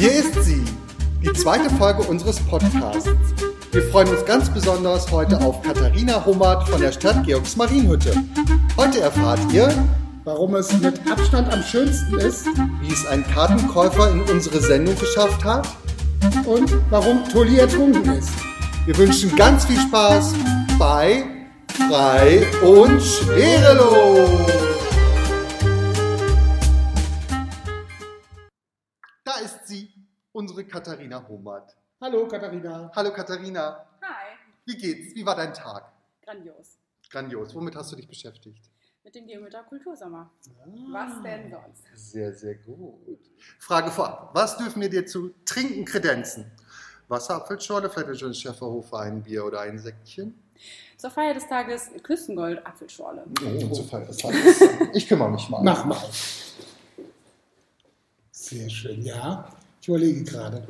Hier ist sie, die zweite Folge unseres Podcasts. Wir freuen uns ganz besonders heute auf Katharina Hummert von der Stadt Georgsmarienhütte. Heute erfahrt ihr, warum es mit Abstand am schönsten ist wie es ein Kartenkäufer in unsere Sendung geschafft hat und warum Tolli ertrunken ist. Wir wünschen ganz viel Spaß bei Frei und Schwerelos. Unsere Katharina Hummert. Hallo Katharina. Hallo Katharina, Hi, wie geht's? Wie war dein Tag? grandios. Grandios. Womit hast du dich beschäftigt? Mit dem Geometer Kultursommer. Was denn sonst? Sehr, sehr gut. Frage vorab. Was dürfen wir dir zu trinken kredenzen? Wasser, Apfelschorle, vielleicht ein schönes Schäferhofer, ein Bier oder ein Säckchen? Zur Feier des Tages Küstengold Apfelschorle. Oh, zu Feier des Tages. Ich kümmere mich mal. Mach mal. Sehr schön, ja. Ich überlege gerade.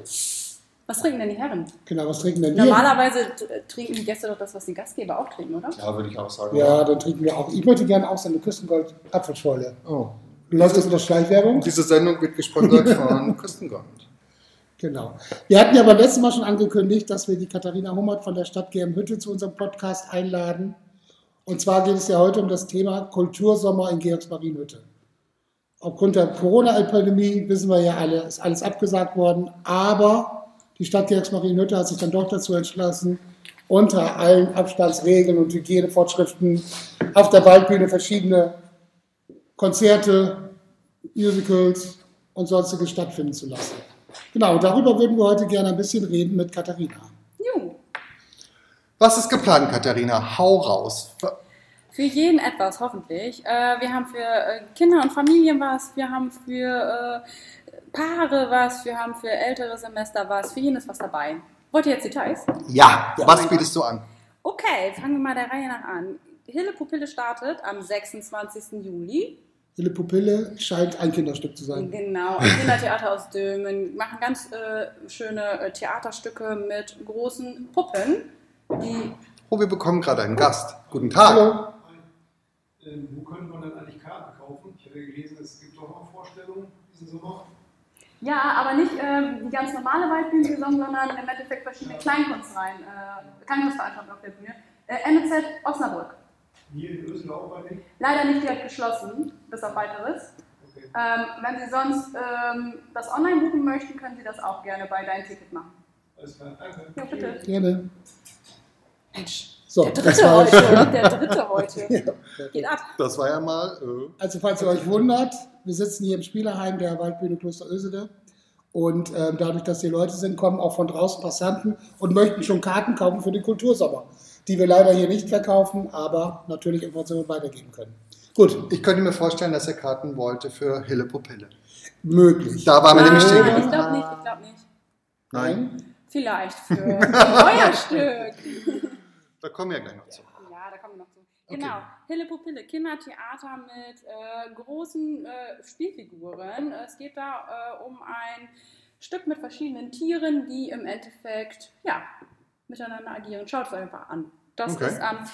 Was trinken denn die Herren? Genau, was trinken denn wir? Normalerweise t- trinken die Gäste doch das, was die Gastgeber auch trinken, oder? Ja, würde ich auch sagen. Ja, dann trinken wir auch. Ich möchte gerne auch so eine Küstengold Apfelschorle. Oh. Läuft das unter Schleichwerbung? Diese Sendung wird gesponsert von Küstengold. Genau. Wir hatten ja beim letzten Mal schon angekündigt, dass wir die Katharina Hummert von der Stadt Germhütte zu unserem Podcast einladen. Und zwar geht es ja heute um das Thema Kultursommer in Georgsmarienhütte. Aufgrund der Corona-Epidemie wissen wir ja alle, ist alles abgesagt worden. Aber die Stadt Georgsmarienhütte hat sich dann doch dazu entschlossen, unter allen Abstandsregeln und Hygienevorschriften auf der Waldbühne verschiedene Konzerte, Musicals und sonstiges stattfinden zu lassen. Genau, darüber würden wir heute gerne ein bisschen reden mit Katharina. Jo. Was ist geplant, Katharina? Hau raus. Für jeden etwas, hoffentlich. Äh, wir haben für äh, Kinder und Familien was, wir haben für äh, Paare was, wir haben für ältere Semester was, für jeden ist was dabei. Wollt ihr jetzt Details? Ja, was bietest du an? Okay, fangen wir mal der Reihe nach an. Hille Pupille startet am 26. Juli. Hille Pupille scheint ein Kinderstück zu sein. Genau, ein Kindertheater aus Dülmen. Machen ganz äh, schöne äh, Theaterstücke mit großen Puppen, die Oh, wir bekommen gerade einen Gast. Guten Tag. Hallo. Ähm, wo könnte man dann eigentlich Karten kaufen? Ich hatte gelesen, es gibt doch auch Vorstellungen diesen Sommer. Ja, aber nicht ähm, die ganz normale Waldbühnensaison, sondern im Endeffekt verschiedene Kleinkunstreihen, äh, Kleinkunstveranstaltungen auf der Bühne. Äh, MZ Osnabrück. Hier in Ösel auch bei denen? Leider nicht direkt geschlossen, bis auf weiteres. Okay. Ähm, wenn Sie sonst ähm, das online buchen möchten, können Sie das auch gerne bei Dein Ticket machen. Alles klar, danke. Ja, bitte. Gerne. Mensch, So, der das dritte war heute, der dritte heute. Ja. Geht ab. Das war ja mal. Äh, Also, falls ihr euch wundert, wir sitzen hier im Spielerheim der Waldbühne Kloster Ösede. Und ähm, dadurch, dass hier Leute sind, kommen auch von draußen Passanten und möchten schon Karten kaufen für den Kultursommer, die wir leider hier nicht verkaufen, aber natürlich Informationen weitergeben können. Gut, ich könnte mir vorstellen, dass er Karten wollte für Hille Pupille. möglich. Da war mir nämlich stehen ich glaube nicht, ich glaube nicht. Nein, Vielleicht für ein Feuerstück. da kommen wir ja gleich noch zu. Ja, da kommen wir noch zu. Okay. Genau, Hille Pupille, Kindertheater mit äh, großen äh, Spielfiguren. Es geht da äh, um ein Stück mit verschiedenen Tieren, die im Endeffekt ja, miteinander agieren. Schaut es euch einfach an. Das Okay. ist am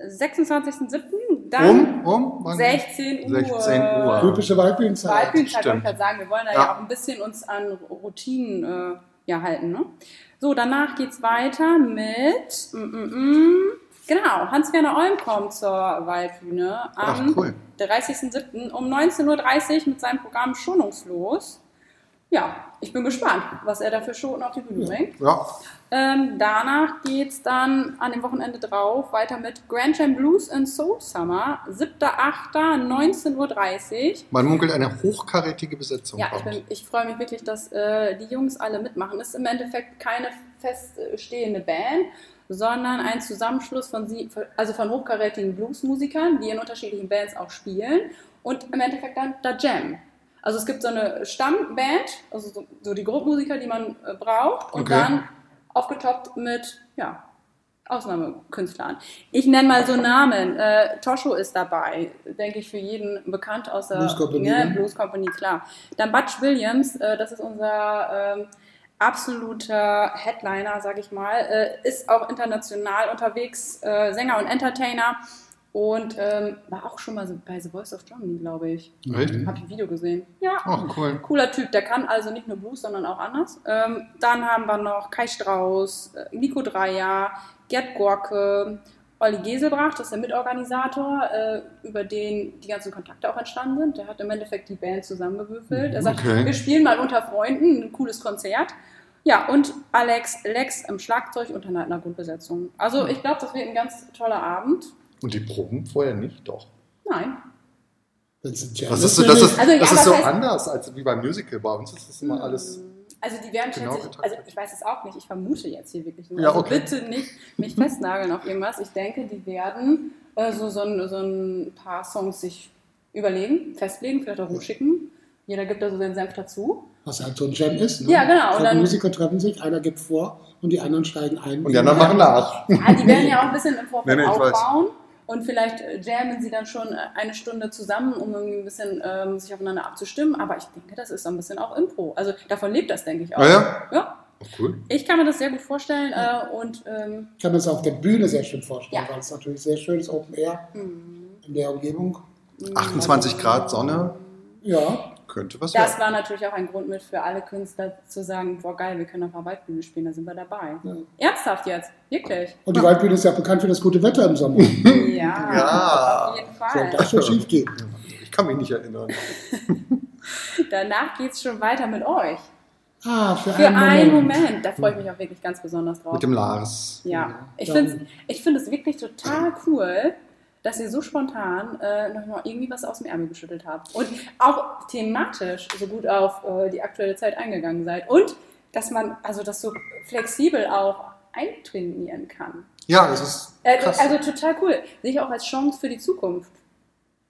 26.07. Dann Um, um, wann? 16 Uhr. 16 Uhr. Typische Waldbühnenzeit. Waldbühnenzeit, wollte Stimmt. ich gerade sagen. Wir wollen da Ja. ja, auch ein bisschen uns an Routinen äh, ja, halten. Ne? So, danach geht es weiter mit, mm, mm, mm, genau, Hans-Werner Olm kommt zur Waldbühne Ach, am cool. 30.07. um 19.30 Uhr mit seinem Programm Schonungslos. Ja, ich bin gespannt, was er da für Schoten auf die Bühne bringt. Ja, Ähm, danach geht es dann an dem Wochenende drauf weiter mit Grand Jam Blues and Soul Summer, 7.8., 19.30 Uhr. man munkelt eine hochkarätige Besetzung. Ja, ich, bin, ich freue mich wirklich, dass äh, die Jungs alle mitmachen. Es ist im Endeffekt keine feststehende Band, sondern ein Zusammenschluss von, sie, also von hochkarätigen Bluesmusikern, die in unterschiedlichen Bands auch spielen und im Endeffekt dann da Jam. Also es gibt so eine Stammband, also so, so die Grundmusiker, die man äh, braucht und Okay. dann aufgetoppt mit, ja, Ausnahmekünstlern. Ich nenne mal so Namen. Äh, Tosho ist dabei, denke ich, für jeden bekannt aus der Blues Company, ja, ne? Blues Company, klar. Dann Butch Williams, äh, das ist unser ähm, absoluter Headliner, sag ich mal, äh, ist auch international unterwegs, äh, Sänger und Entertainer. Und ähm, war auch schon mal so bei The Voice of Germany, glaube ich. Echt? Habe ich ein Video gesehen. Ja, Oh, cool. cooler Typ. Der kann also nicht nur Blues, sondern auch anders. Ähm, dann haben wir noch Kai Strauß, äh, Nico Dreier, Gerd Gorke, Olli Geselbracht, das ist der Mitorganisator, äh, über den die ganzen Kontakte auch entstanden sind. Der hat im Endeffekt die Band zusammengewürfelt. Er sagt, Okay. wir spielen mal unter Freunden, ein cooles Konzert. Ja, und Alex Lex im Schlagzeug und in einer Grundbesetzung. Also ich glaube, das wird ein ganz toller Abend. Und die Proben vorher nicht, doch. Nein. Das ist, ja, Das ist, so, das ist, Also, das ist so heißt- anders als wie beim Musical. Bei uns ist das immer alles. Also die werden Genau schätze ich, getaktet. also ich weiß es auch nicht, ich vermute jetzt hier wirklich nur. Ja, also okay. bitte nicht mich festnageln auf irgendwas. Ich denke, die werden äh, so, so, ein, so ein paar Songs sich überlegen, festlegen, vielleicht auch rumschicken. Jeder gibt da so seinen Senf dazu. Was halt so ein Jam ist. Ne? Ja, genau, und dann- Musiker treffen sich, einer gibt vor und die anderen steigen ein. Und die anderen machen nach. Ja, die werden ja auch ein bisschen im Vorfeld Nee, nee, ich weiß. Und vielleicht äh, jammen sie dann schon äh, eine Stunde zusammen, um irgendwie ein bisschen ähm, sich aufeinander abzustimmen. Aber ich denke, das ist so ein bisschen auch Impro. Also davon lebt das, denke ich auch. Ah ja? ja. Oh, cool. Ich kann mir das sehr gut vorstellen. Äh, und ähm, Ich kann mir das auf der Bühne sehr schön vorstellen, Ja. weil es natürlich sehr schön ist, Open Air in der Umgebung. 28 Grad Sonne Ja, könnte was Das werden. war natürlich auch ein Grund mit für alle Künstler zu sagen, boah geil, wir können auf der Waldbühne spielen, da sind wir dabei. Ja. Ernsthaft jetzt, wirklich. und die Waldbühne ist ja bekannt für das gute Wetter im Sommer. Ja, Ja. auf jeden Soll Fall. das schon schief gehen? Ich kann mich nicht erinnern. Danach geht es schon weiter mit euch. Ah, für, Für einen einen Moment. Moment, da freue ich mich auch wirklich ganz besonders drauf. Mit dem Lars. ja, ich finde ich find es wirklich total cool, dass ihr so spontan äh, noch mal irgendwie was aus dem Ärmel geschüttelt habt. Und auch thematisch so gut auf äh, die aktuelle Zeit eingegangen seid. Und dass man also das so flexibel auch eintrainieren kann. Ja, es ist Äh, krass. also total cool. Sehe ich auch als Chance für die Zukunft.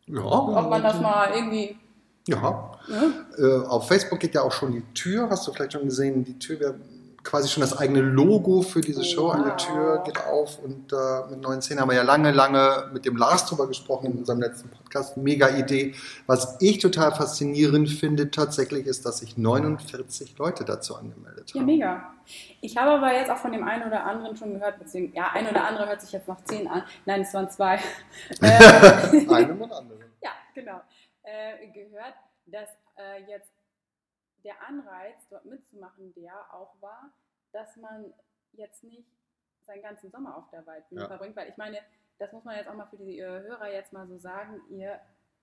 ja, Ob man das mal irgendwie. ja. Ne? Äh, auf Facebook geht ja auch schon die Tür, hast du vielleicht schon gesehen, die Tür wäre quasi schon das eigene Logo für diese Show an der Wow. Tür geht auf und äh, mit neuen Szenen haben wir ja lange, lange mit dem Lars drüber gesprochen in unserem letzten Podcast. Mega Idee. Was ich total faszinierend finde tatsächlich ist, dass sich 49 Leute dazu angemeldet Ja, haben. mega. Ich habe aber jetzt auch von dem einen oder anderen schon gehört, beziehungsweise, ja, ein oder andere hört sich jetzt noch zehn an. Nein, es waren zwei. äh, Einem und anderen. ja, genau. Äh, gehört, dass äh, jetzt der Anreiz, dort mitzumachen, der auch war, dass man jetzt nicht seinen ganzen Sommer auf der Waldbühne Ja. verbringt, weil ich meine, das muss man jetzt auch mal für die äh, Hörer jetzt mal so sagen, ihr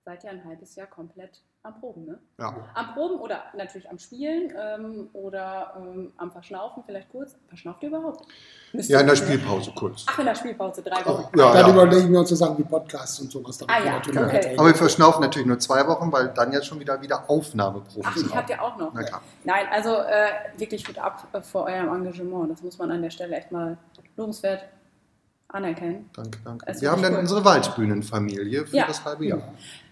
seid ja ein halbes Jahr komplett am Proben, ne? Ja. Am Proben oder natürlich am Spielen ähm, oder ähm, am Verschnaufen, vielleicht kurz. Verschnauft ihr überhaupt? Müsst ja, in der Spielpause kurz. Ach, in der Spielpause, drei Wochen. Ja, Dann ja. überlegen wir uns so Sachen wie Podcasts und sowas. damit Ah, ja, natürlich okay. Aber wir verschnaufen natürlich nur zwei Wochen, weil dann jetzt schon wieder wieder Aufnahmeprofis Ach, die sind. habt ihr auch noch. Na klar. Nein, also äh, wirklich gut ab äh, vor eurem Engagement. Das muss man an der Stelle echt mal lobenswert anerkennen. Danke, danke. Das Wir haben finde dann cool. unsere Waldbühnenfamilie für Ja. das halbe Jahr.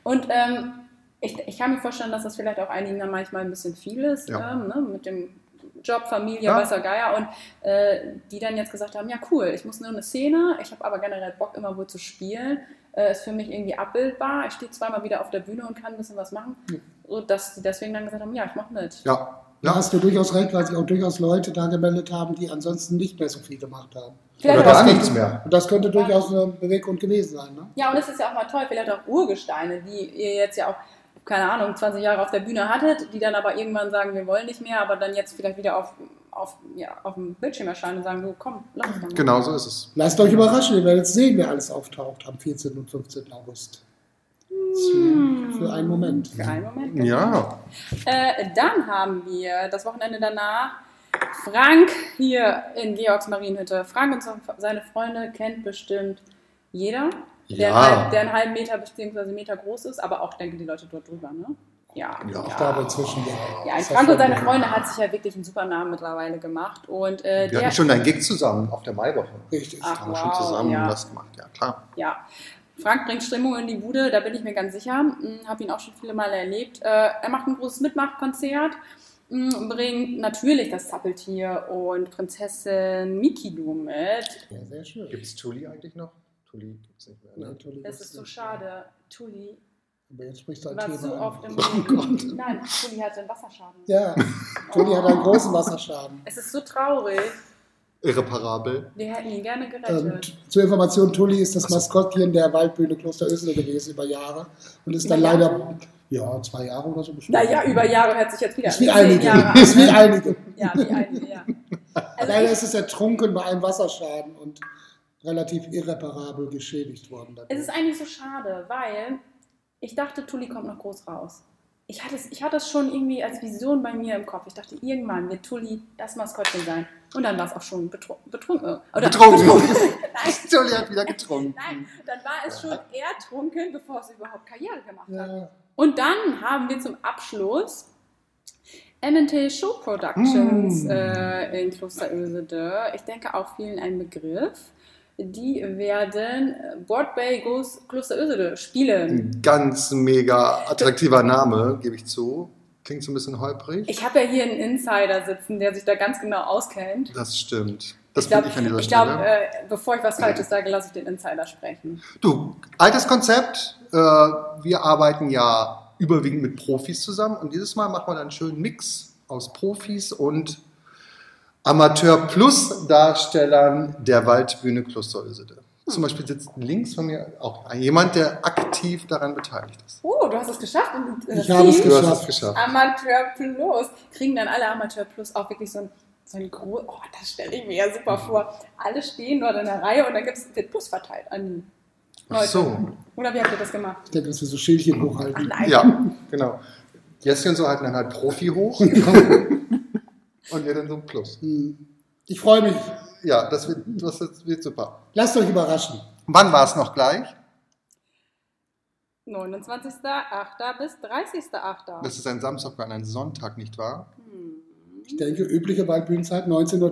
Und ähm, ich, ich kann mir vorstellen, dass das vielleicht auch einigen dann manchmal ein bisschen viel ist, Ja. ähm, ne, mit dem Job, Familie, Ja. weißer Geier. Und äh, die dann jetzt gesagt haben, ja cool, ich muss nur eine Szene, ich habe aber generell Bock, immer wo zu spielen. Äh, ist für mich irgendwie abbildbar. Ich stehe zweimal wieder auf der Bühne und kann ein bisschen was machen. So, dass die deswegen dann gesagt haben, ja, ich mache mit. Ja. Da hast du durchaus recht, weil sich auch durchaus Leute da gemeldet haben, die ansonsten nicht mehr so viel gemacht haben. Vielleicht Oder gar könnte- nichts mehr. Und das könnte durchaus ein Beweggrund gewesen sein. Ne? Ja, und es ist ja auch mal toll, vielleicht auch Urgesteine, die ihr jetzt ja auch, keine Ahnung, 20 Jahre auf der Bühne hattet, die dann aber irgendwann sagen, wir wollen nicht mehr, aber dann jetzt vielleicht wieder auf, auf, ja, auf dem Bildschirm erscheinen und sagen, so komm, lass uns mal. Genau so ist es. Lasst euch überraschen, ihr werdet sehen, wer alles auftaucht am 14. und 15. August. Für, für einen Moment. Für einen Moment. genau. Ja. Äh, dann haben wir das Wochenende danach Frank hier in Georgs Marienhütte. Frank und seine Freunde kennt bestimmt jeder, der, Ja. einen halb, der einen halben Meter bzw. Meter groß ist, aber auch, denke die Leute dort drüber, ne? Ja. Ja. Ich glaube inzwischen ja. Ja, ein Frank und seine Freunde hat sich ja wirklich einen super Namen mittlerweile gemacht. Und äh, Wir der, hatten schon einen Gig zusammen auf der Maiwoche. Richtig. Ach, Haben wir schon wow, zusammen ja. das gemacht, ja klar. ja, Frank bringt Stimmung in die Bude, da bin ich mir ganz sicher. Habe ihn auch schon viele Male erlebt. Äh, er macht ein großes Mitmachkonzert, mh, bringt natürlich das Zappeltier und Prinzessin Mikidu mit. Ja, sehr schön. Gibt es Tulli eigentlich noch? Tulli gibt es nicht mehr. Ne? Tulli Das ist so schade. Tulli Aber jetzt sprichst du ein war Thema zu an. oft im Oh Gott. Nein, Tulli hatte einen Wasserschaden. Ja, Tulli hat einen großen Wasserschaden. Es ist so traurig. Irreparabel. Wir hätten ihn gerne Ähm, gerettet. zur Information, Tulli ist das so. Maskottchen der Waldbühne Kloster Ösele gewesen über Jahre und ist dann Über leider, Jahre? ja, zwei Jahre oder so bestimmt. naja, über Jahre hört sich jetzt wieder Ist wie einige. Jahre Ist wie an. einige. Ja, wie einige, ja. Also Leider ist es ertrunken bei einem Wasserschaden und relativ irreparabel geschädigt worden. es dadurch. ist eigentlich so schade, weil ich dachte, Tulli kommt noch groß raus. Ich hatte, es, ich hatte es schon irgendwie als Vision bei mir im Kopf. Ich dachte, irgendwann wird Tulli das Maskottchen sein. Und dann war es auch schon betru betrunken. Oder Betrunken. Nein, Jolly hat wieder getrunken. nein, dann war es schon ertrunken, bevor es überhaupt Karriere gemacht hat. Ja, Und dann haben wir zum Abschluss M&T Show Productions Mm. äh, in Kloster Ösede. Ich denke auch vielen ein Begriff. Die werden Broadway Goes Kloster Ösede spielen. Ein ganz mega attraktiver Name, gebe ich zu. Klingt so ein bisschen holprig. Ich habe ja hier einen Insider sitzen, der sich da ganz genau auskennt. Das stimmt. Das Ich glaube, ich ich glaub, äh, bevor ich was Falsches sage, lasse ich den Insider sprechen. Du, altes Konzept. Äh, wir arbeiten ja überwiegend mit Profis zusammen und dieses Mal machen wir dann einen schönen Mix aus Profis und Amateur-Plus-Darstellern der Waldbühne Kloster Ösede. Zum Beispiel sitzt links von mir auch jemand, der aktiv daran beteiligt ist. Oh, du hast es geschafft. Und, äh, Ich habe es Team Du hast es geschafft. geschafft. Amateur Plus. Kriegen dann alle Amateur Plus auch wirklich so ein, so ein groß. Oh, das stelle ich mir ja super vor. Alle stehen dort in der Reihe und dann gibt's, wird Plus verteilt an die Ach Leute. so. Oder wie habt ihr das gemacht? Ich denke, dass wir so Schildchen Ach hochhalten. nein. Ja, genau. Jessie und so halten dann halt Profi hoch. und wir dann so ein Plus. Hm. Ich freue mich. Ja, das wird, das wird super. Lasst euch überraschen. Wann war es noch gleich? 29.08. bis 30.08. Das ist ein Samstag und ein Sonntag, nicht wahr? Ich denke, übliche Waldbühnenzeit 19.30 Uhr,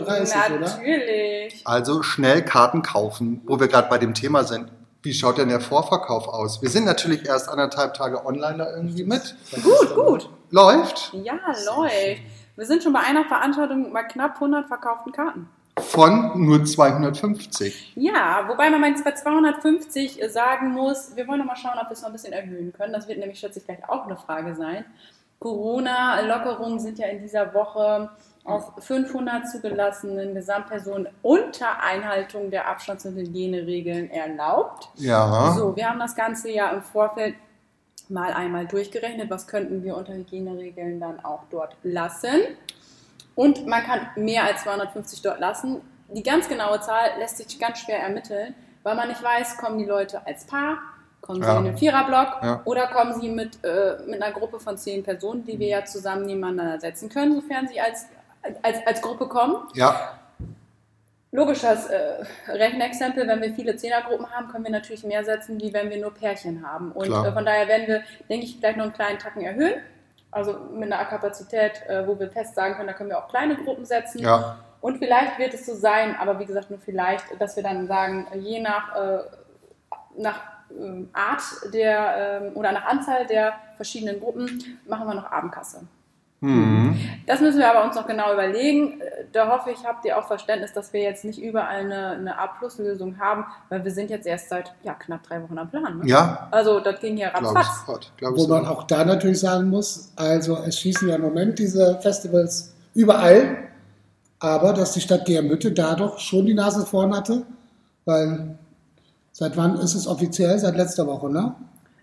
oder? Natürlich. Also schnell Karten kaufen, wo wir gerade bei dem Thema sind. Wie schaut denn der Vorverkauf aus? Wir sind natürlich erst anderthalb Tage online da irgendwie mit. Gut, gut. Läuft Ja, läuft. Wir sind schon bei einer Veranstaltung bei knapp 100 verkauften Karten. von nur 250. Ja, wobei man bei 250 sagen muss, wir wollen noch mal schauen, ob wir es noch ein bisschen erhöhen können. Das wird nämlich, schätze ich, gleich auch eine Frage sein. Corona-Lockerungen sind ja in dieser Woche auf 500 zugelassenen Gesamtpersonen unter Einhaltung der Abstands- und Hygieneregeln erlaubt. Ja. So, wir haben das Ganze ja im Vorfeld mal einmal durchgerechnet, was könnten wir unter Hygieneregeln dann auch dort lassen. Und man kann mehr als 250 dort lassen. Die ganz genaue Zahl lässt sich ganz schwer ermitteln, weil man nicht weiß, kommen die Leute als Paar, kommen sie Ja. in den Viererblock Ja. oder kommen sie mit, äh, mit einer Gruppe von zehn Personen, die wir ja zusammen nebeneinander setzen können, sofern sie als, als, als Gruppe kommen. Ja, Logisches äh, Rechenexempel, wenn wir viele Zehnergruppen haben, können wir natürlich mehr setzen, wie wenn wir nur Pärchen haben. Und äh, von daher werden wir, denke ich, vielleicht noch einen kleinen Tacken erhöhen. Also mit einer Kapazität, äh, wo wir fest sagen können, da können wir auch kleine Gruppen setzen. ja. Und vielleicht wird es so sein, aber wie gesagt, nur vielleicht, dass wir dann sagen, je nach, äh, nach ähm, Art der ähm, oder nach Anzahl der verschiedenen Gruppen machen wir noch Abendkasse. Hm. Das müssen wir aber uns noch genau überlegen. Da hoffe ich, habt ihr auch Verständnis, dass wir jetzt nicht überall eine, eine A-Plus-Lösung haben, weil wir sind jetzt erst seit ja, knapp drei Wochen am Plan. Ne? Ja, Also das ging ja glaube ich ratzfatz. sofort. Glaub ich Wo man auch da natürlich sagen muss, also es schießen ja im Moment diese Festivals überall, aber dass die Stadt Germütte da doch schon die Nase vorn hatte, weil seit wann ist es offiziell? Seit letzter Woche, ne?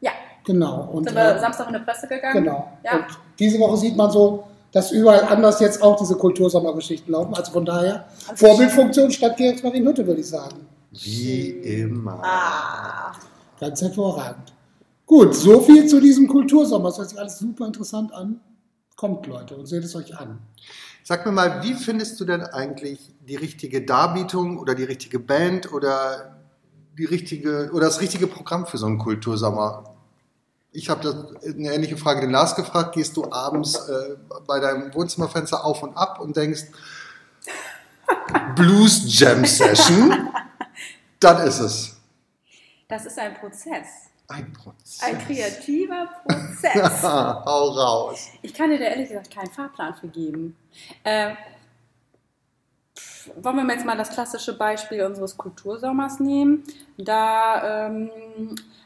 Ja, Genau. Und, sind wir äh, Samstag in die Presse gegangen. genau. Ja. Und diese Woche sieht man so, dass überall anders jetzt auch diese Kultursommergeschichten laufen. Also von daher Also Vorbildfunktion Stadt Georgsmarienhütte, würde ich sagen. Wie immer. Ah, Ganz hervorragend. Gut, so viel zu diesem Kultursommer. Das hört sich alles super interessant an. Kommt, Leute, und seht es euch an. Sag mir mal, wie findest du denn eigentlich die richtige Darbietung oder die richtige Band oder die richtige oder das richtige Programm für so einen Kultursommer? Ich habe eine ähnliche Frage den Lars gefragt. Gehst du abends äh, bei deinem Wohnzimmerfenster auf und ab und denkst Blues Jam Session? Dann ist es das ist ein Prozess. ein Prozess. Ein kreativer Prozess. Hau raus. Ich kann dir da ehrlich gesagt keinen Fahrplan für geben. Äh, wollen wir jetzt mal das klassische Beispiel unseres Kultursommers nehmen. Da ähm,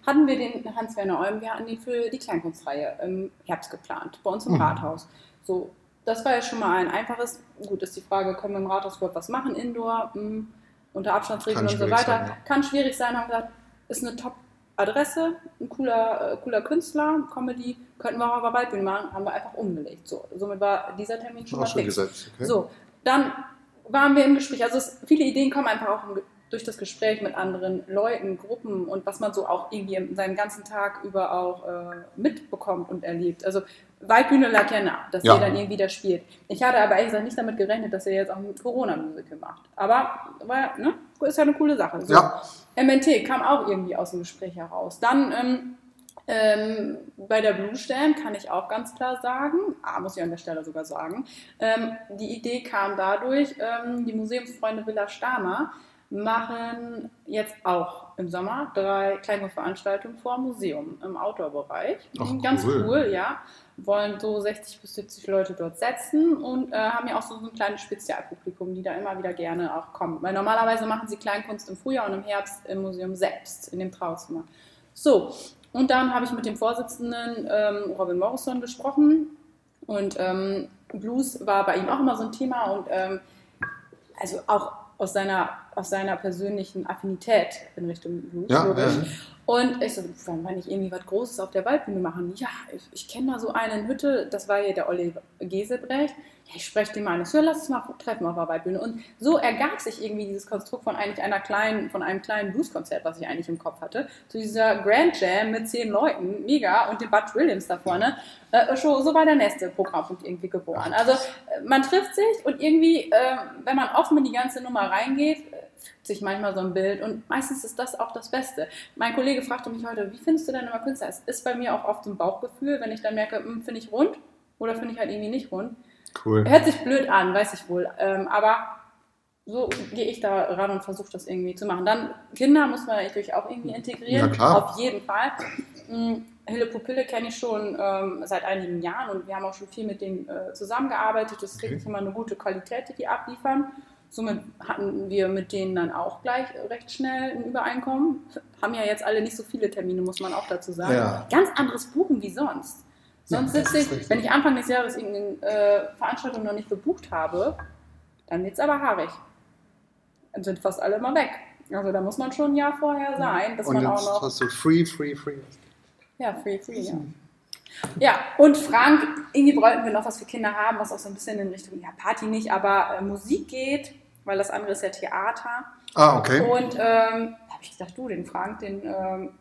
hatten wir den Hans-Werner Olm, wir hatten den für die Kleinkunstreihe im Herbst geplant, bei uns im Mhm. Rathaus. So, das war jetzt schon mal ein einfaches. Gut, ist die Frage, können wir im Rathaus überhaupt was machen, Indoor, hm, unter Abstandsregeln und so weiter. sein, ja. Kann schwierig sein, haben gesagt, ist eine Top-Adresse, ein cooler, äh, cooler Künstler, Comedy, könnten wir auch auf der Waldbühne machen, haben wir einfach umgelegt. So, somit war dieser Termin schon Auch mal schon fix. gesetzt. Okay. So, dann waren wir im Gespräch. Also es, viele Ideen kommen einfach auch im, Ge- durch das Gespräch mit anderen Leuten, Gruppen und was man so auch irgendwie in seinem ganzen Tag über auch äh, mitbekommt und erlebt. Also Waldbühne lag ja nah, dass Ja. ihr dann irgendwie da spielt. Ich hatte aber ehrlich gesagt nicht damit gerechnet, dass ihr jetzt auch ein Corona-Musical macht. Aber war, ne, ist ja eine coole Sache. So. Ja. MNT kam auch irgendwie aus dem Gespräch heraus. Dann ähm, ähm, bei der Blue Stern kann ich auch ganz klar sagen, ah, muss ich an der Stelle sogar sagen, ähm, die Idee kam dadurch, ähm, die Museumsfreunde Villa Stamer machen jetzt auch im Sommer drei kleine Veranstaltungen vor dem Museum im Outdoor-Bereich. Ach, Ganz cool. cool, ja. Wollen so 60 bis 70 Leute dort setzen und äh, haben ja auch so, so ein kleines Spezialpublikum, die da immer wieder gerne auch kommen. Weil normalerweise machen sie Kleinkunst im Frühjahr und im Herbst im Museum selbst, in dem Trauzimmer. So, und dann habe ich mit dem Vorsitzenden ähm, Robin Morrison gesprochen und ähm, Blues war bei ihm auch immer so ein Thema und ähm, also auch aus seiner, aus seiner persönlichen Affinität in Richtung Blues. Ja, logisch. ja. Und ich so, wollen wir nicht irgendwie was Großes auf der Waldbühne machen? Ja, ich, ich kenne da so eine Hütte, das war hier der Oliver Geselbrecht. Ja, ich spreche den mal an. So, lass uns mal treffen auf der Waldbühne. Und so ergab sich irgendwie dieses Konstrukt von eigentlich einer kleinen, von einem kleinen Blueskonzert, was ich eigentlich im Kopf hatte, zu dieser Grand Jam mit zehn Leuten, mega, und dem Bud Williams da vorne. Äh, schon, so war der nächste Programmpunkt irgendwie geboren. Also äh, man trifft sich und irgendwie, äh, wenn man offen in die ganze Nummer reingeht, äh, sich manchmal so ein Bild und meistens ist das auch das Beste. Mein Kollege fragte mich heute, wie findest du denn immer Künstler? Es ist bei mir auch oft so ein Bauchgefühl, wenn ich dann merke, hm, finde ich rund oder finde ich halt irgendwie nicht rund. Cool. Hört sich blöd an, weiß ich wohl, ähm, aber so gehe ich da ran und versuche das irgendwie zu machen. Dann Kinder muss man natürlich auch irgendwie integrieren, Ja, klar. auf jeden Fall. Hm, Hille Pupille kenne ich schon ähm, seit einigen Jahren und wir haben auch schon viel mit denen äh, zusammengearbeitet. Das ist Okay. wirklich immer eine gute Qualität, die die abliefern. Somit hatten wir mit denen dann auch gleich recht schnell ein Übereinkommen. Haben ja jetzt alle nicht so viele Termine, muss man auch dazu sagen. Ja. Ganz anderes Buchen wie sonst. Sonst Ja, sitze ich, richtig. wenn ich Anfang des Jahres irgendeine äh, Veranstaltung noch nicht gebucht habe, dann wird es aber haarig. Dann sind fast alle mal weg. Also da muss man schon ein Jahr vorher sein, dass Und man auch noch. hast du free, free, free. Ja, free, free, ja. Ja, und Frank, irgendwie wollten wir noch was für Kinder haben, was auch so ein bisschen in Richtung, ja, Party nicht, aber äh, Musik geht, weil das andere ist ja Theater. Ah, okay. Und ähm, da habe ich gedacht, du, den Frank, den ähm,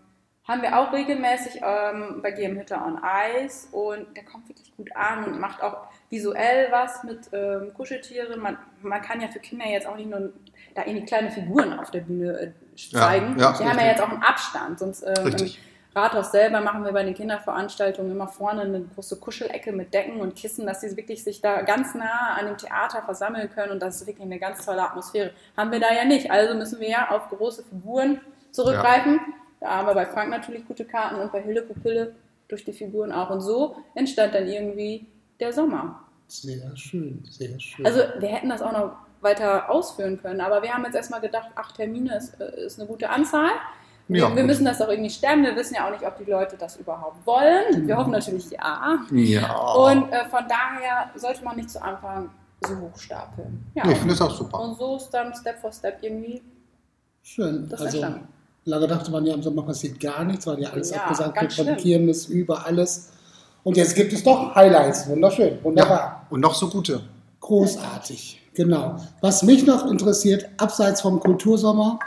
haben wir auch regelmäßig ähm, bei GM Hütte on Ice und der kommt wirklich gut an und macht auch visuell was mit ähm, Kuscheltieren. Man, man kann ja für Kinder jetzt auch nicht nur da irgendwie kleine Figuren auf der Bühne äh, Ja, zeigen. ja, wir haben ja richtig. jetzt auch einen Abstand, sonst ähm, Richtig. Rathaus selber machen wir bei den Kinderveranstaltungen immer vorne eine große Kuschelecke mit Decken und Kissen, dass sie wirklich sich da ganz nah an dem Theater versammeln können und das ist wirklich eine ganz tolle Atmosphäre. Haben wir da ja nicht, also müssen wir ja auf große Figuren zurückgreifen. Da haben wir bei Frank natürlich gute Karten und bei Hille Pupille durch die Figuren auch und so entstand dann irgendwie der Sommer. Sehr schön, sehr schön. Also wir hätten das auch noch weiter ausführen können, aber wir haben jetzt erstmal gedacht, acht Termine ist, äh, ist eine gute Anzahl. Wir, Ja, wir müssen das auch irgendwie stemmen. Wir wissen ja auch nicht, ob die Leute das überhaupt wollen. Wir hoffen natürlich ja. Ja. Und äh, von daher sollte man nicht zu Anfang so hoch stapeln. Ja. Nee, ich finde das auch super. Und so ist dann Step for Step irgendwie schön. das Also, entstanden. lange dachte man ja, im Sommer passiert gar nichts, weil ja alles Ja, abgesagt wird von. Kirmes über alles. Und jetzt gibt es doch Highlights. Wunderschön, wunderbar. Ja. Und noch so gute. Großartig, genau. Was mich noch interessiert, abseits vom Kultursommer,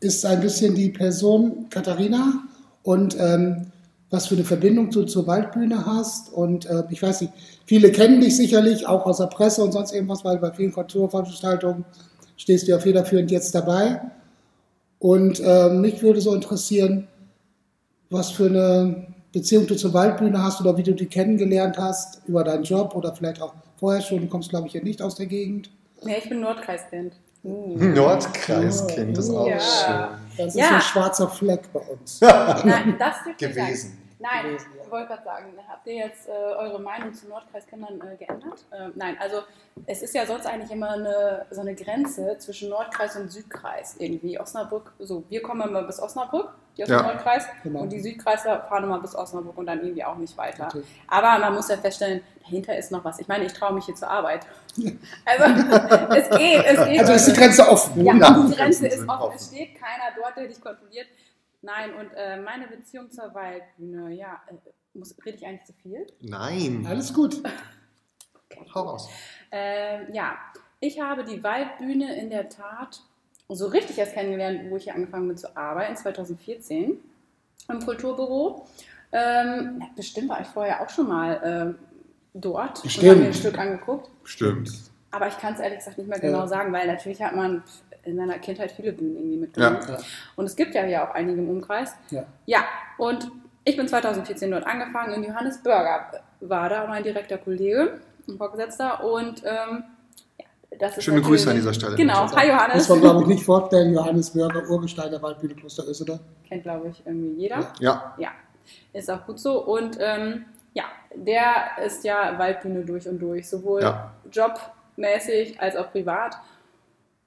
ist ein bisschen die Person Katharina und ähm, was für eine Verbindung du zur Waldbühne hast. Und äh, ich weiß nicht, viele kennen dich sicherlich, auch aus der Presse und sonst irgendwas, weil bei vielen Kulturveranstaltungen stehst du ja federführend jetzt dabei. Und äh, mich würde so interessieren, was für eine Beziehung du zur Waldbühne hast oder wie du die kennengelernt hast über deinen Job oder vielleicht auch vorher schon. Du kommst, glaube ich, ja nicht aus der Gegend. Ja, ich bin Nordkreiskind. Uh. Nordkreiskind ist auch schön. Das ist Ja. ein schwarzer Fleck bei uns. Nein, das Gewesen. Nein, gewesen. ich wollte gerade sagen, habt ihr jetzt äh, eure Meinung zu Nordkreiskindern äh, geändert? Äh, nein, also es ist ja sonst eigentlich immer eine, so eine Grenze zwischen Nordkreis und Südkreis irgendwie. Osnabrück, so, wir kommen immer bis Osnabrück, die aus Ja. dem Nordkreis, Genau. und die Südkreisler fahren immer bis Osnabrück und dann irgendwie auch nicht weiter. Okay. Aber man muss ja feststellen, dahinter ist noch was. Ich meine, ich traue mich hier zur Arbeit. Also, es geht, es geht. Also ist die Grenze offen. Ja, Ja, die Grenze ist offen. offen. Es steht keiner dort, der dich kontrolliert. Nein, und äh, meine Beziehung zur Waldbühne, ja, äh, muss, rede ich eigentlich zu viel? Nein. Alles gut. Hau raus. Ähm, ja, ich habe die Waldbühne in der Tat so richtig erst kennengelernt, wo ich hier angefangen bin zu arbeiten, 2014 im Kulturbüro. Ähm, ja, bestimmt war ich vorher auch schon mal ähm, dort und Bestimmt. habe mir ein Stück angeguckt. Stimmt. Aber ich kann es ehrlich gesagt nicht mehr genau Ja. sagen, weil natürlich hat man in seiner Kindheit viele Bühnen irgendwie mitgenommen. Ja. Und es gibt ja hier auch einige im Umkreis. Ja. Ja, und ich bin 2014 dort angefangen und Johannes Bürger war da, mein direkter Kollege, ein Vorgesetzter. Und ähm, ja, das ist Schöne Grüße an dieser Stelle. Genau, hi Johannes. Muss man, glaube ich, nicht vorstellen. Johannes Bürger, Urgestein der Waldbühne Kloster Ösede. Kennt, glaube ich, irgendwie jeder. Ja. Ja, ist auch gut so. Und ähm, ja, der ist ja Waldbühne durch und durch, sowohl Ja. jobmäßig als auch privat.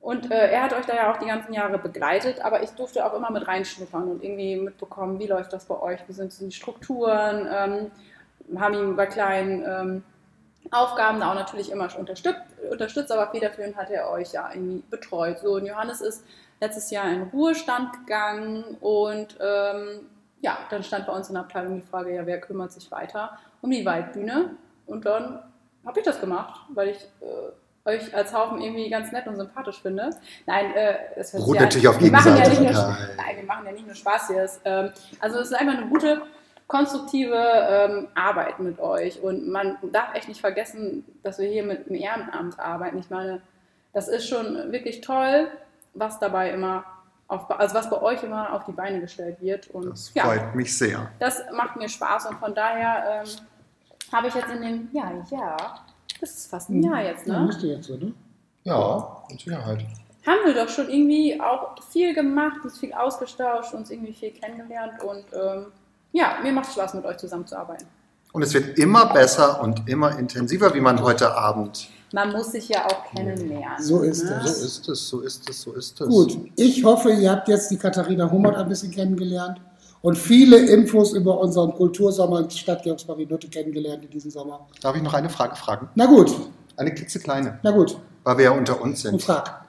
Und äh, er hat euch da ja auch die ganzen Jahre begleitet, aber ich durfte auch immer mit reinschnuppern und irgendwie mitbekommen, wie läuft das bei euch, wie sind die Strukturen, ähm, haben ihn bei kleinen ähm, Aufgaben da auch natürlich immer unterstützt, unterstützt, aber federführend hat er euch ja irgendwie betreut. So, und Johannes ist letztes Jahr in Ruhestand gegangen und ähm, ja, dann stand bei uns in der Abteilung die Frage, ja, wer kümmert sich weiter um die Waldbühne? Und dann habe ich das gemacht, weil ich äh, euch als Haufen irgendwie ganz nett und sympathisch finde. Nein, äh, es hört Beruht sich natürlich auf wir machen ja nicht nur. Nein, wir machen ja nicht nur Spaß hier. Es, ähm, also es ist einfach eine gute, konstruktive ähm, Arbeit mit euch. Und man darf echt nicht vergessen, dass wir hier mit dem Ehrenamt arbeiten. Ich meine, das ist schon wirklich toll, was dabei immer auf, also was bei euch immer auf die Beine gestellt wird. Und Das ja, freut mich sehr. das macht mir Spaß und von daher ähm, habe ich jetzt in dem, ja, ja, das ist fast ein Jahr jetzt, Ja, ne? müsste jetzt so, ne? Ja, mit Sicherheit. haben wir doch schon irgendwie auch viel gemacht, uns viel ausgestauscht, uns irgendwie viel kennengelernt und ähm, ja, mir macht Spaß, mit euch zusammenzuarbeiten. Und es wird immer besser und immer intensiver, wie man heute Abend. Man muss sich ja auch kennenlernen. So ist ne? das. So ist es, so ist es, so ist es. Gut, ich hoffe, ihr habt jetzt die Katharina Hummert ein bisschen kennengelernt und viele Infos über unseren Kultursommer in Stadt Georgsmarienhütte kennengelernt in diesem Sommer. Darf ich noch eine Frage fragen? Na gut, Eine klitzekleine, na gut, weil wir ja unter uns und sind. frag.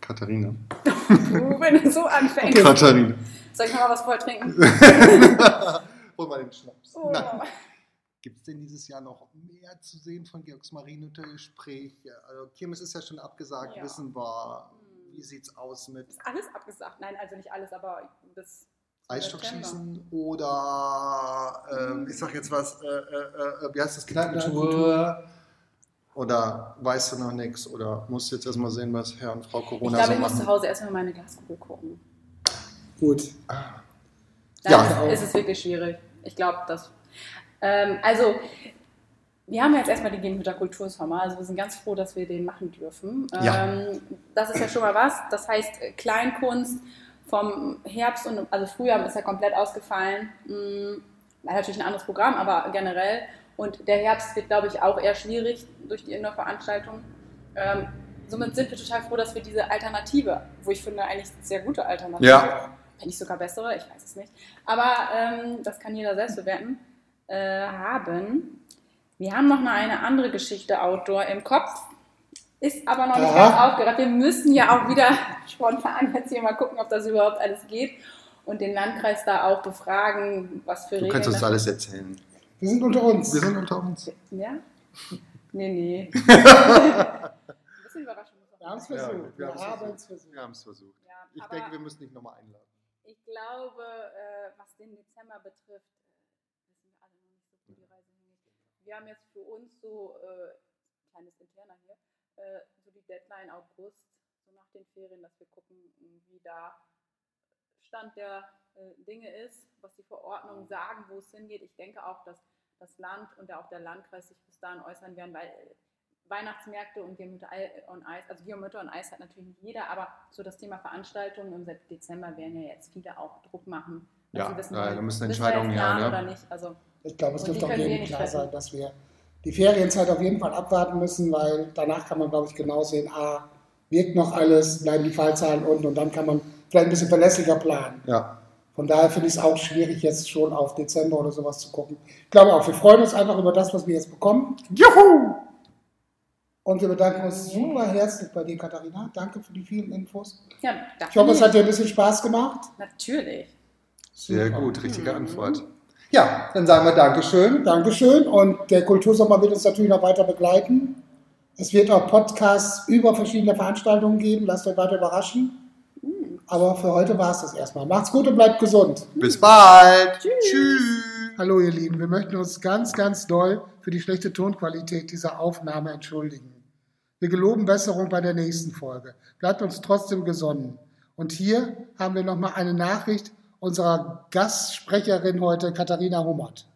Katharina. Du, wenn du so anfängst. Katharina. Soll ich noch mal was voll trinken? Hol mal den Schnaps. Oh. Nein. Gibt es denn dieses Jahr noch mehr zu sehen von Georgs Marienhütte Gespräch? Also Kirmes ist ja schon abgesagt, Ja. wissen wir. Wie sieht's aus mit Ist alles abgesagt? Nein, also nicht alles, aber bis Eisstockschießen oder ähm, ich sag jetzt was, äh, äh, äh, wie heißt das, Kneipentour. Oder weißt du noch nichts? Oder musst du jetzt erstmal sehen, was Herr und Frau Ich Corona glaube, so ich muss zu? Hause erstmal meine Glaskugel gucken. Gut. Dann Ja. ist, ist es wirklich schwierig. Ich glaube, das. Ähm, also, wir haben jetzt erstmal die Gegenhütter Kultursommer. Also, wir sind ganz froh, dass wir den machen dürfen. Ja. Ähm, das ist ja schon mal was. Das heißt, äh, Kleinkunst vom Herbst und also Frühjahr ist ja komplett ausgefallen. Hm, war natürlich ein anderes Programm, aber generell. Und der Herbst wird, glaube ich, auch eher schwierig durch die Indoor-Veranstaltung. Ähm, somit sind wir total froh, dass wir diese Alternative, wo ich finde, eigentlich sehr gute Alternative, Ja. wenn nicht sogar bessere, ich weiß es nicht. Aber ähm, das kann jeder selbst bewerten, äh, haben. Wir haben noch mal eine andere Geschichte Outdoor im Kopf. Ist aber noch nicht Aha. ganz aufgereift. Wir müssen ja auch wieder spontan jetzt hier mal gucken, ob das überhaupt alles geht. Und den Landkreis da auch befragen, was für Du Regeln. kannst uns alles erzählen. Wir sind unter uns. Wir sind unter uns. Ja? Nee, nee. Ein bisschen Überraschung. Wir haben es versucht. wir Wir haben es versucht. Wir haben es versucht. Ja, Ich denke, wir müssen dich nochmal einladen. Ich glaube, äh, was den Dezember betrifft, äh, wissen wir alle noch nicht so, wo die Reise hingeht. Wir haben jetzt für uns so, äh, kleines Interner hier, äh, so die Deadline August, so nach den Ferien, dass wir gucken, wie da Stand der äh, Dinge ist, was die Verordnungen sagen, wo es hingeht. Ich denke auch, dass das Land und auch der Landkreis sich bis dahin äußern werden, weil äh, Weihnachtsmärkte und Geomütter on Eis, also Geomütter on Eis hat natürlich nicht jeder, aber so das Thema Veranstaltungen im Dezember werden ja jetzt viele auch Druck machen, Also Ja, wissen ja, da müssen Entscheidungen her, planen ne? Oder nicht. Also, Ich glaube, es Und dürfte auch jedem klar treffen. sein, dass wir die Ferienzeit auf jeden Fall abwarten müssen, weil danach kann man, glaube ich, genau sehen, ah, wirkt noch alles, bleiben die Fallzahlen unten und dann kann man vielleicht ein bisschen verlässlicher planen. Ja. Von daher finde ich es auch schwierig, jetzt schon auf Dezember oder sowas zu gucken. Ich glaube auch, wir freuen uns einfach über das, was wir jetzt bekommen. Juhu! Und wir bedanken uns super herzlich bei dir, Katharina. Danke für die vielen Infos. ja, danke. Ich hoffe, es hat dir ein bisschen Spaß gemacht. Natürlich. Sehr Super. gut, richtige Antwort. Ja, dann sagen wir Dankeschön. Dankeschön. Und der Kultursommer wird uns natürlich noch weiter begleiten. Es wird auch Podcasts über verschiedene Veranstaltungen geben. Lasst euch weiter überraschen. Aber für heute war es das erstmal. Macht's gut und bleibt gesund. Bis bald. Tschüss. Hallo ihr Lieben, wir möchten uns ganz, ganz doll für die schlechte Tonqualität dieser Aufnahme entschuldigen. Wir geloben Besserung bei der nächsten Folge. Bleibt uns trotzdem gesonnen. Und hier haben wir nochmal eine Nachricht unserer Gastsprecherin heute, Katharina Hummert.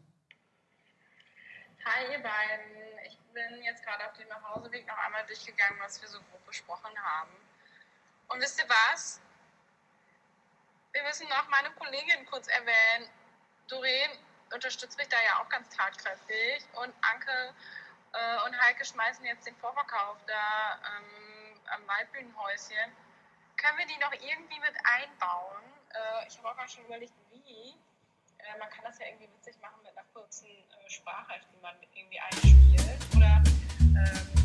Hi ihr beiden, ich bin jetzt gerade auf dem Nachhauseweg noch einmal durchgegangen, was wir so grob besprochen haben. Und wisst ihr was? Wir müssen noch meine Kollegin kurz erwähnen. Doreen unterstützt mich da ja auch ganz tatkräftig und Anke äh, und Heike schmeißen jetzt den Vorverkauf da ähm, am Waldbühnenhäuschen. Können wir die noch irgendwie mit einbauen? äh, ich habe auch mal schon überlegt, wie. Äh, man kann das ja irgendwie witzig machen mit einer kurzen äh, Sprache, die man irgendwie einspielt. Oder. Ähm